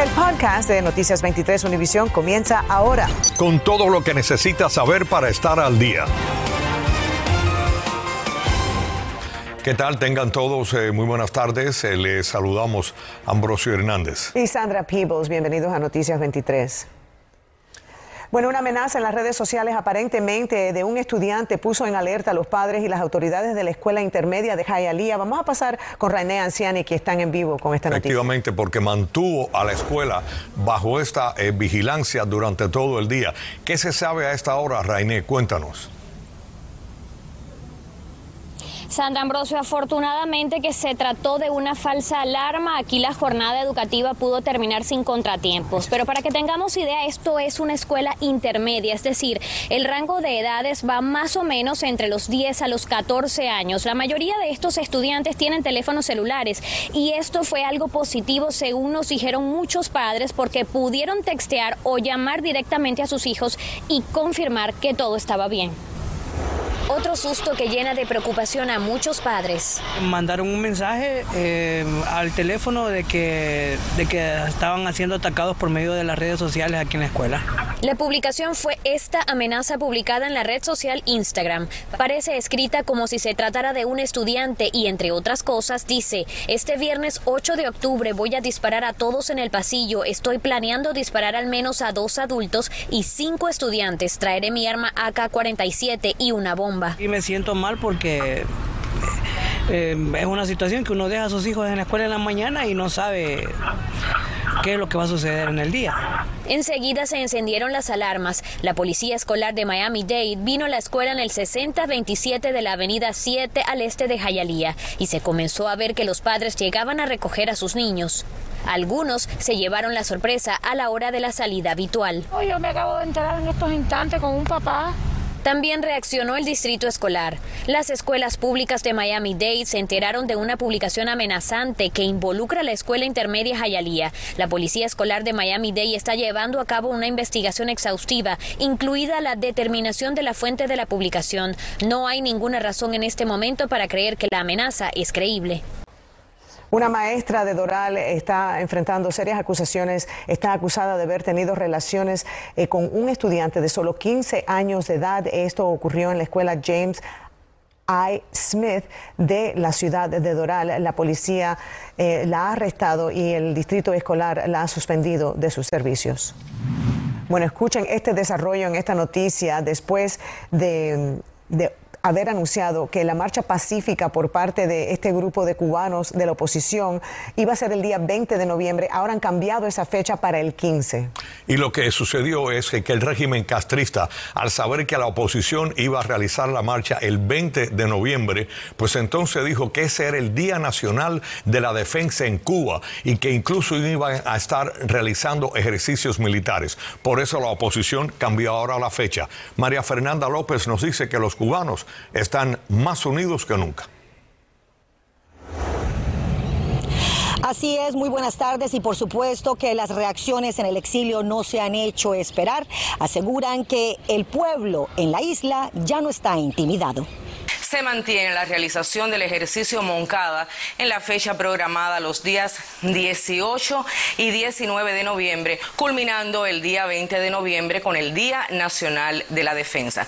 El podcast de Noticias 23 Univisión comienza ahora. Con todo lo que necesitas saber para estar al día. ¿Qué tal? Tengan todos eh, muy buenas tardes. Eh, les saludamos Ambrosio Hernández. Y Sandra Peebles, bienvenidos a Noticias 23. Bueno, una amenaza en las redes sociales aparentemente de un estudiante puso en alerta a los padres y las autoridades de la escuela intermedia de Hialeah. Vamos a pasar con René Anciani, que están en vivo con esta noticia. Efectivamente, porque mantuvo a la escuela bajo esta eh, vigilancia durante todo el día. ¿Qué se sabe a esta hora, René? Cuéntanos. Sandra Ambrosio, afortunadamente que se trató de una falsa alarma, aquí la jornada educativa pudo terminar sin contratiempos. Pero para que tengamos idea, esto es una escuela intermedia, es decir, el rango de edades va más o menos entre los 10 a los 14 años. La mayoría de estos estudiantes tienen teléfonos celulares y esto fue algo positivo según nos dijeron muchos padres porque pudieron textear o llamar directamente a sus hijos y confirmar que todo estaba bien. Otro susto que llena de preocupación a muchos padres. Mandaron un mensaje eh, al teléfono de que, de que estaban siendo atacados por medio de las redes sociales aquí en la escuela. La publicación fue esta amenaza publicada en la red social Instagram. Parece escrita como si se tratara de un estudiante y entre otras cosas dice, este viernes 8 de octubre voy a disparar a todos en el pasillo, estoy planeando disparar al menos a dos adultos y cinco estudiantes, traeré mi arma AK-47 y una bomba. Y me siento mal porque eh, es una situación que uno deja a sus hijos en la escuela en la mañana y no sabe qué es lo que va a suceder en el día. Enseguida se encendieron las alarmas. La policía escolar de Miami-Dade vino a la escuela en el 6027 de la avenida 7 al este de Hialeah y se comenzó a ver que los padres llegaban a recoger a sus niños. Algunos se llevaron la sorpresa a la hora de la salida habitual. yo me acabo de enterar en estos instantes con un papá también reaccionó el distrito escolar. Las escuelas públicas de Miami-Dade se enteraron de una publicación amenazante que involucra a la escuela intermedia Hialeah. La policía escolar de Miami-Dade está llevando a cabo una investigación exhaustiva, incluida la determinación de la fuente de la publicación. No hay ninguna razón en este momento para creer que la amenaza es creíble. Una maestra de Doral está enfrentando serias acusaciones, está acusada de haber tenido relaciones eh, con un estudiante de solo 15 años de edad. Esto ocurrió en la escuela James I. Smith de la ciudad de Doral. La policía eh, la ha arrestado y el distrito escolar la ha suspendido de sus servicios. Bueno, escuchen este desarrollo en esta noticia después de, de haber anunciado que la marcha pacífica por parte de este grupo de cubanos de la oposición iba a ser el día 20 de noviembre. Ahora han cambiado esa fecha para el 15. Y lo que sucedió es que el régimen castrista, al saber que la oposición iba a realizar la marcha el 20 de noviembre, pues entonces dijo que ese era el Día Nacional de la Defensa en Cuba y que incluso iban a estar realizando ejercicios militares. Por eso la oposición cambió ahora la fecha. María Fernanda López nos dice que los cubanos están más unidos que nunca. Así es, muy buenas tardes y por supuesto que las reacciones en el exilio no se han hecho esperar. Aseguran que el pueblo en la isla ya no está intimidado se mantiene la realización del ejercicio Moncada en la fecha programada los días 18 y 19 de noviembre, culminando el día 20 de noviembre con el Día Nacional de la Defensa.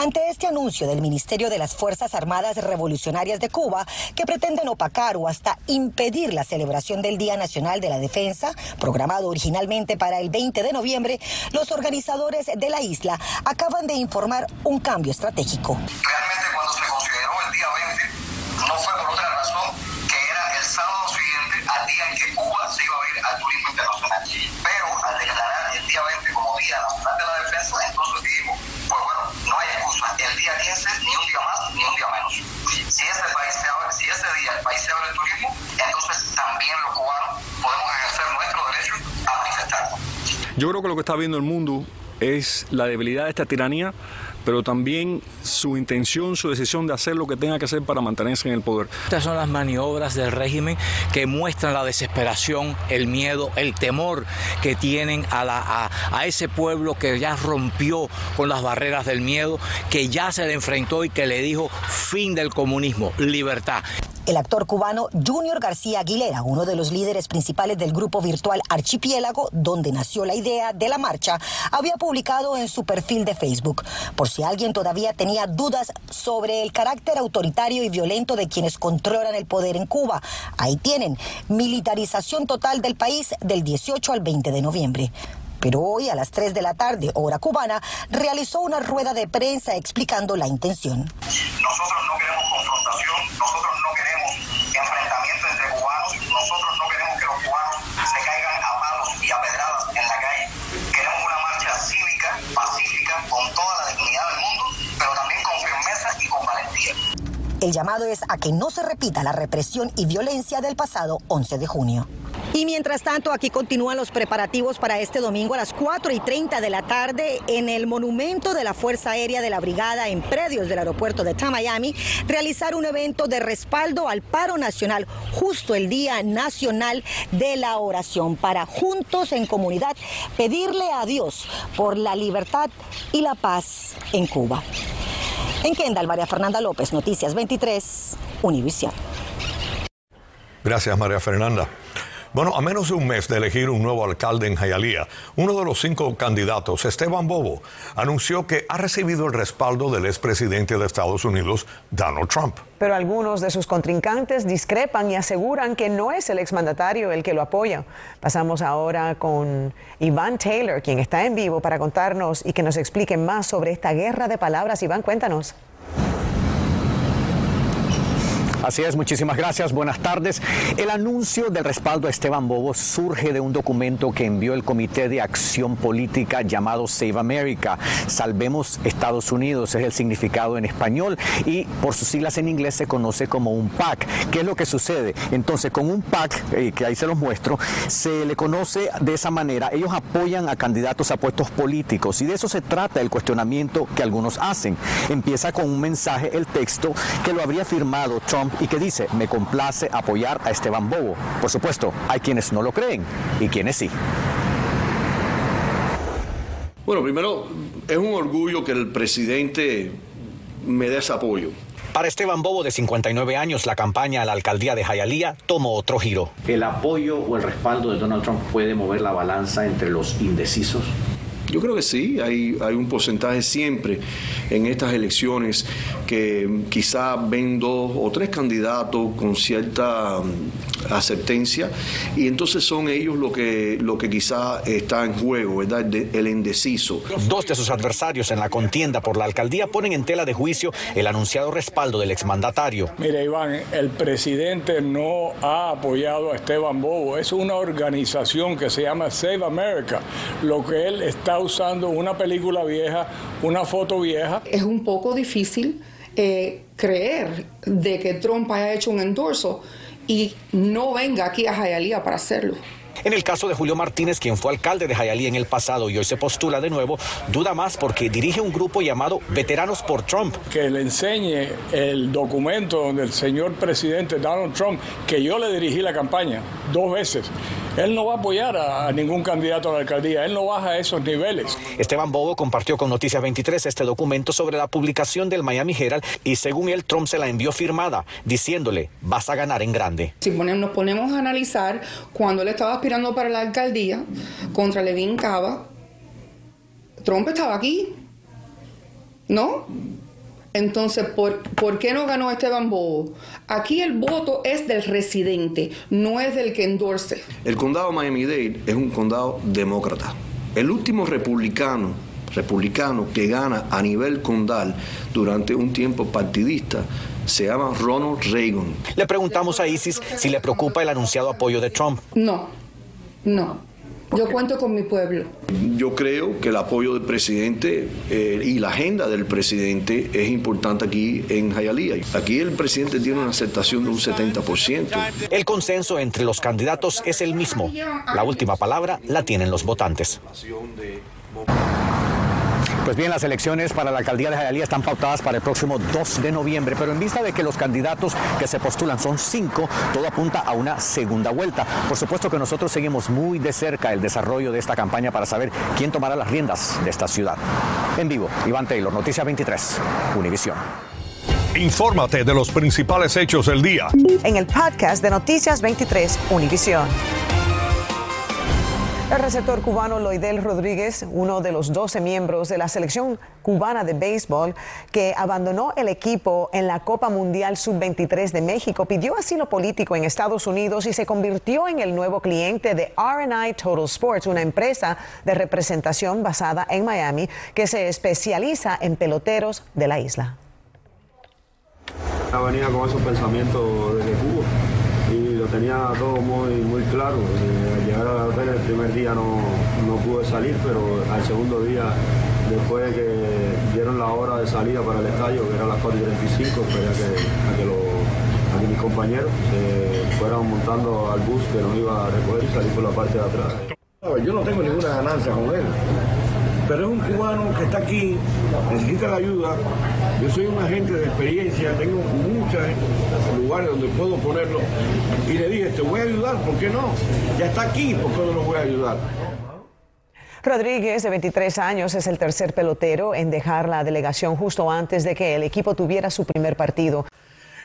Ante este anuncio del Ministerio de las Fuerzas Armadas Revolucionarias de Cuba, que pretenden opacar o hasta impedir la celebración del Día Nacional de la Defensa, programado originalmente para el 20 de noviembre, los organizadores de la isla acaban de informar un cambio estratégico. Realmente cuando se consideró el día 20, no fue por otra razón que era el sábado siguiente al día en que Cuba se iba a ir al turismo internacional. Pero el día 20 como Día de la Yo creo que lo que está viendo el mundo es la debilidad de esta tiranía, pero también su intención, su decisión de hacer lo que tenga que hacer para mantenerse en el poder. Estas son las maniobras del régimen que muestran la desesperación, el miedo, el temor que tienen a, ese pueblo que ya rompió con las barreras del miedo, que ya se le enfrentó y que le dijo fin del comunismo, libertad. El actor cubano Junior García Aguilera, uno de los líderes principales del grupo virtual Archipiélago, donde nació la idea de la marcha, había publicado en su perfil de Facebook, por si alguien todavía tenía dudas sobre el carácter autoritario y violento de quienes controlan el poder en Cuba. Ahí tienen, militarización total del país del 18 al 20 de noviembre pero hoy a las 3 de la tarde, hora cubana, realizó una rueda de prensa explicando la intención. Nosotros no queremos El llamado es a que no se repita la represión y violencia del pasado 11 de junio. Y mientras tanto, aquí continúan los preparativos para este domingo a las 4 y 30 de la tarde en el monumento de la Fuerza Aérea de la Brigada en predios del aeropuerto de Miami, realizar un evento de respaldo al paro nacional justo el Día Nacional de la Oración para juntos en comunidad pedirle a Dios por la libertad y la paz en Cuba. En Kendall, María Fernanda López, Noticias 23, Univisión. Gracias, María Fernanda. Bueno, a menos de un mes de elegir un nuevo alcalde en Jayalía, uno de los cinco candidatos, Esteban Bobo, anunció que ha recibido el respaldo del expresidente de Estados Unidos, Donald Trump. Pero algunos de sus contrincantes discrepan y aseguran que no es el exmandatario el que lo apoya. Pasamos ahora con Iván Taylor, quien está en vivo para contarnos y que nos explique más sobre esta guerra de palabras. Iván, cuéntanos. Así es, muchísimas gracias, buenas tardes. El anuncio del respaldo a Esteban Bobo surge de un documento que envió el Comité de Acción Política llamado Save America. Salvemos Estados Unidos es el significado en español y por sus siglas en inglés se conoce como un PAC. ¿Qué es lo que sucede? Entonces, con un PAC, eh, que ahí se los muestro, se le conoce de esa manera. Ellos apoyan a candidatos a puestos políticos y de eso se trata el cuestionamiento que algunos hacen. Empieza con un mensaje, el texto, que lo habría firmado Trump y que dice, me complace apoyar a Esteban Bobo. Por supuesto, hay quienes no lo creen y quienes sí. Bueno, primero, es un orgullo que el presidente me dé ese apoyo. Para Esteban Bobo, de 59 años, la campaña a la alcaldía de Jayalía tomó otro giro. ¿El apoyo o el respaldo de Donald Trump puede mover la balanza entre los indecisos? Yo creo que sí, hay, hay un porcentaje siempre en estas elecciones que quizá ven dos o tres candidatos con cierta mm, aceptencia y entonces son ellos lo que, lo que quizá está en juego, ¿verdad? el indeciso. Dos de sus adversarios en la contienda por la alcaldía ponen en tela de juicio el anunciado respaldo del exmandatario. Mire, Iván, el presidente no ha apoyado a Esteban Bobo. Es una organización que se llama Save America. Lo que él está usando una película vieja, una foto vieja. Es un poco difícil eh, creer de que Trump haya hecho un endorso y no venga aquí a Hialeah para hacerlo. En el caso de Julio Martínez, quien fue alcalde de Hialeah en el pasado y hoy se postula de nuevo, duda más porque dirige un grupo llamado Veteranos por Trump. Que le enseñe el documento del señor presidente Donald Trump, que yo le dirigí la campaña dos veces. Él no va a apoyar a ningún candidato a la alcaldía, él no baja a esos niveles. Esteban Bobo compartió con Noticias 23 este documento sobre la publicación del Miami Herald y según él Trump se la envió firmada, diciéndole, vas a ganar en grande. Si nos ponemos a analizar, cuando él estaba aspirando para la alcaldía contra Levin Cava, Trump estaba aquí, ¿no? Entonces, ¿por, ¿por, qué no ganó Esteban Bobo? Aquí el voto es del residente, no es del que endorse. El condado Miami-Dade es un condado demócrata. El último republicano, republicano que gana a nivel condal durante un tiempo partidista se llama Ronald Reagan. Le preguntamos a Isis si le preocupa el anunciado apoyo de Trump. No, no. Yo cuento con mi pueblo. Yo creo que el apoyo del presidente eh, y la agenda del presidente es importante aquí en Hialeah. Aquí el presidente tiene una aceptación de un 70%. El consenso entre los candidatos es el mismo. La última palabra la tienen los votantes. Pues bien, las elecciones para la alcaldía de Jayalía están pautadas para el próximo 2 de noviembre, pero en vista de que los candidatos que se postulan son cinco, todo apunta a una segunda vuelta. Por supuesto que nosotros seguimos muy de cerca el desarrollo de esta campaña para saber quién tomará las riendas de esta ciudad. En vivo, Iván Taylor, Noticia 23, Univisión. Infórmate de los principales hechos del día. En el podcast de Noticias 23 Univisión. El receptor cubano Loidel Rodríguez, uno de los 12 miembros de la selección cubana de béisbol que abandonó el equipo en la Copa Mundial Sub-23 de México, pidió asilo político en Estados Unidos y se convirtió en el nuevo cliente de RI Total Sports, una empresa de representación basada en Miami que se especializa en peloteros de la isla. Con esos pensamientos desde Cuba lo tenía todo muy, muy claro. Eh, al llegar al hotel el primer día no, no pude salir, pero al segundo día, después de que dieron la hora de salida para el estadio, que era las 4 y 35, esperé a que, a que, lo- a que mis compañeros se fueran montando al bus que nos iba a recoger y salir por la parte de atrás. Yo no tengo ninguna ganancia con él, pero es un cubano que está aquí, necesita la ayuda. Yo soy un agente de experiencia, tengo muchos lugares donde puedo ponerlo. Y le dije, te voy a ayudar, ¿por qué no? Ya está aquí, ¿por qué no lo voy a ayudar? Rodríguez, de 23 años, es el tercer pelotero en dejar la delegación justo antes de que el equipo tuviera su primer partido.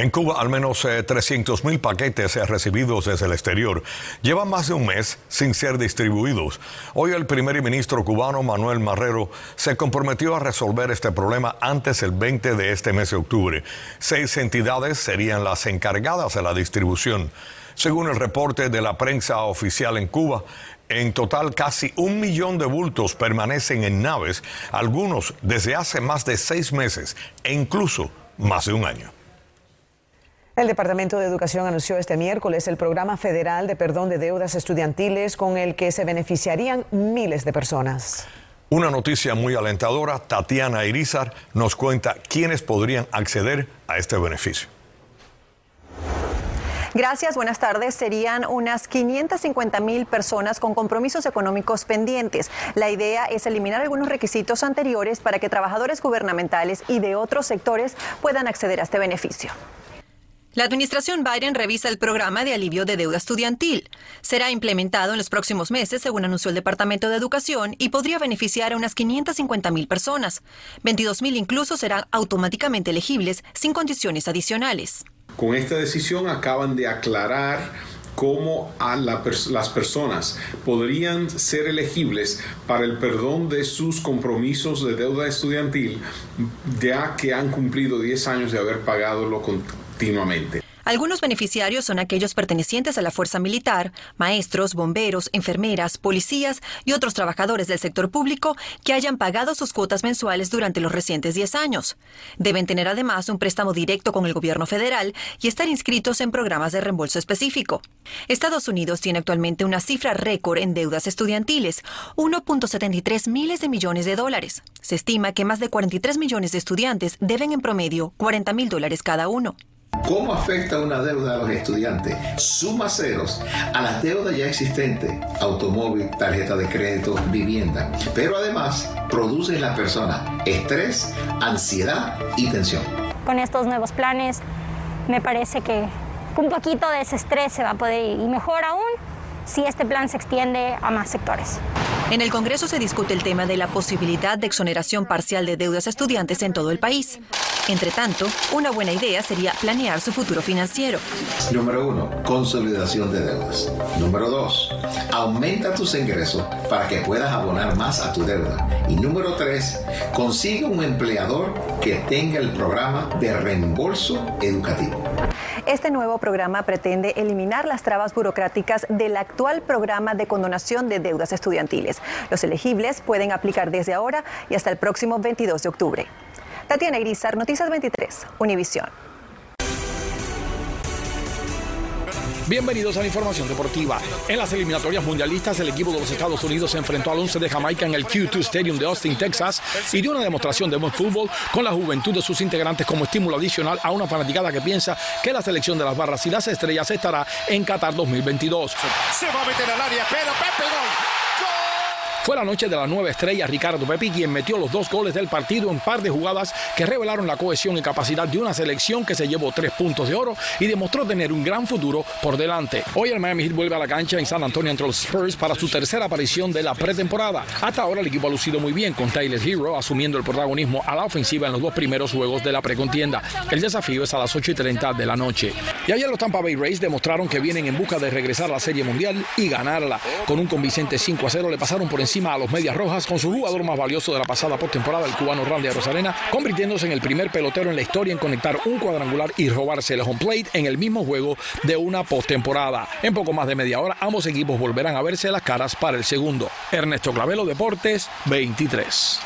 En Cuba, al menos 300 mil paquetes eh, recibidos desde el exterior llevan más de un mes sin ser distribuidos. Hoy el primer ministro cubano, Manuel Marrero, se comprometió a resolver este problema antes del 20 de este mes de octubre. Seis entidades serían las encargadas de la distribución. Según el reporte de la prensa oficial en Cuba, en total casi un millón de bultos permanecen en naves, algunos desde hace más de seis meses e incluso más de un año. El Departamento de Educación anunció este miércoles el programa federal de perdón de deudas estudiantiles con el que se beneficiarían miles de personas. Una noticia muy alentadora, Tatiana Irizar nos cuenta quiénes podrían acceder a este beneficio. Gracias, buenas tardes. Serían unas 550 mil personas con compromisos económicos pendientes. La idea es eliminar algunos requisitos anteriores para que trabajadores gubernamentales y de otros sectores puedan acceder a este beneficio. La administración Biden revisa el programa de alivio de deuda estudiantil. Será implementado en los próximos meses, según anunció el Departamento de Educación, y podría beneficiar a unas 550 mil personas. 22 mil incluso serán automáticamente elegibles sin condiciones adicionales. Con esta decisión acaban de aclarar cómo las personas podrían ser elegibles para el perdón de sus compromisos de deuda estudiantil ya que han cumplido 10 años de haber pagado Algunos beneficiarios son aquellos pertenecientes a la fuerza militar, maestros, bomberos, enfermeras, policías y otros trabajadores del sector público que hayan pagado sus cuotas mensuales durante los recientes 10 años. Deben tener además un préstamo directo con el gobierno federal y estar inscritos en programas de reembolso específico. Estados Unidos tiene actualmente una cifra récord en deudas estudiantiles, 1.73 miles de millones de dólares. Se estima que más de 43 millones de estudiantes deben en promedio 40 mil dólares cada uno. ¿Cómo afecta una deuda a los estudiantes? Suma ceros a las deudas ya existentes, automóvil, tarjeta de crédito, vivienda. Pero además produce en la persona estrés, ansiedad y tensión. Con estos nuevos planes me parece que un poquito de ese estrés se va a poder ir y mejor aún si este plan se extiende a más sectores. En el Congreso se discute el tema de la posibilidad de exoneración parcial de deudas a estudiantes en todo el país. Entre tanto, una buena idea sería planear su futuro financiero. Número uno, consolidación de deudas. Número dos, aumenta tus ingresos para que puedas abonar más a tu deuda. Y número tres, consigue un empleador que tenga el programa de reembolso educativo. Este nuevo programa pretende eliminar las trabas burocráticas del actual programa de condonación de deudas estudiantiles. Los elegibles pueden aplicar desde ahora y hasta el próximo 22 de octubre. Tatiana Irizar, Noticias 23, Univisión. Bienvenidos a la información deportiva. En las eliminatorias mundialistas, el equipo de los Estados Unidos se enfrentó al 11 de Jamaica en el Q2 Stadium de Austin, Texas, y dio una demostración de buen fútbol con la juventud de sus integrantes como estímulo adicional a una fanaticada que piensa que la selección de las barras y las estrellas estará en Qatar 2022. Se va a meter al área, pero Pepe gol. Fue la noche de la nueva estrella Ricardo Pepi quien metió los dos goles del partido en par de jugadas que revelaron la cohesión y capacidad de una selección que se llevó tres puntos de oro y demostró tener un gran futuro por delante. Hoy el Miami Heat vuelve a la cancha en San Antonio entre los Spurs para su tercera aparición de la pretemporada. Hasta ahora el equipo ha lucido muy bien con Tyler Hero asumiendo el protagonismo a la ofensiva en los dos primeros juegos de la precontienda. El desafío es a las 8 y 30 de la noche. Y ayer los Tampa Bay Rays demostraron que vienen en busca de regresar a la Serie Mundial y ganarla. Con un convincente 5 a 0 le pasaron por encima a los Medias Rojas con su jugador más valioso de la pasada postemporada, el cubano Randy Rosarena, convirtiéndose en el primer pelotero en la historia en conectar un cuadrangular y robarse el home plate en el mismo juego de una postemporada. En poco más de media hora, ambos equipos volverán a verse las caras para el segundo. Ernesto Clavelo, Deportes 23.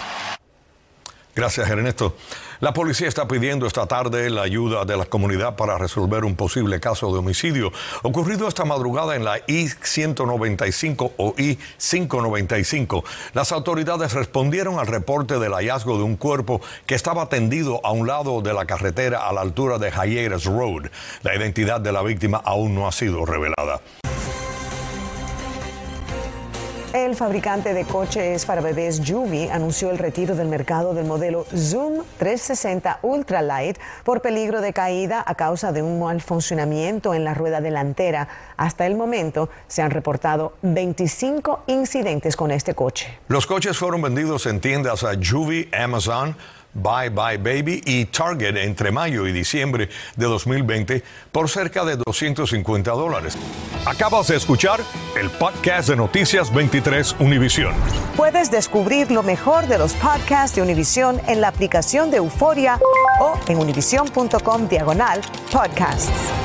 Gracias, Ernesto. La policía está pidiendo esta tarde la ayuda de la comunidad para resolver un posible caso de homicidio ocurrido esta madrugada en la I-195 o I-595. Las autoridades respondieron al reporte del hallazgo de un cuerpo que estaba tendido a un lado de la carretera a la altura de Jayeres Road. La identidad de la víctima aún no ha sido revelada. El fabricante de coches para bebés Juvi anunció el retiro del mercado del modelo Zoom 360 Ultralight por peligro de caída a causa de un mal funcionamiento en la rueda delantera. Hasta el momento se han reportado 25 incidentes con este coche. Los coches fueron vendidos en tiendas a Juvi, Amazon, Bye Bye Baby y Target entre mayo y diciembre de 2020 por cerca de 250 dólares. Acabas de escuchar el podcast de Noticias 23 Univisión. Puedes descubrir lo mejor de los podcasts de Univisión en la aplicación de Euforia o en univision.com diagonal podcasts.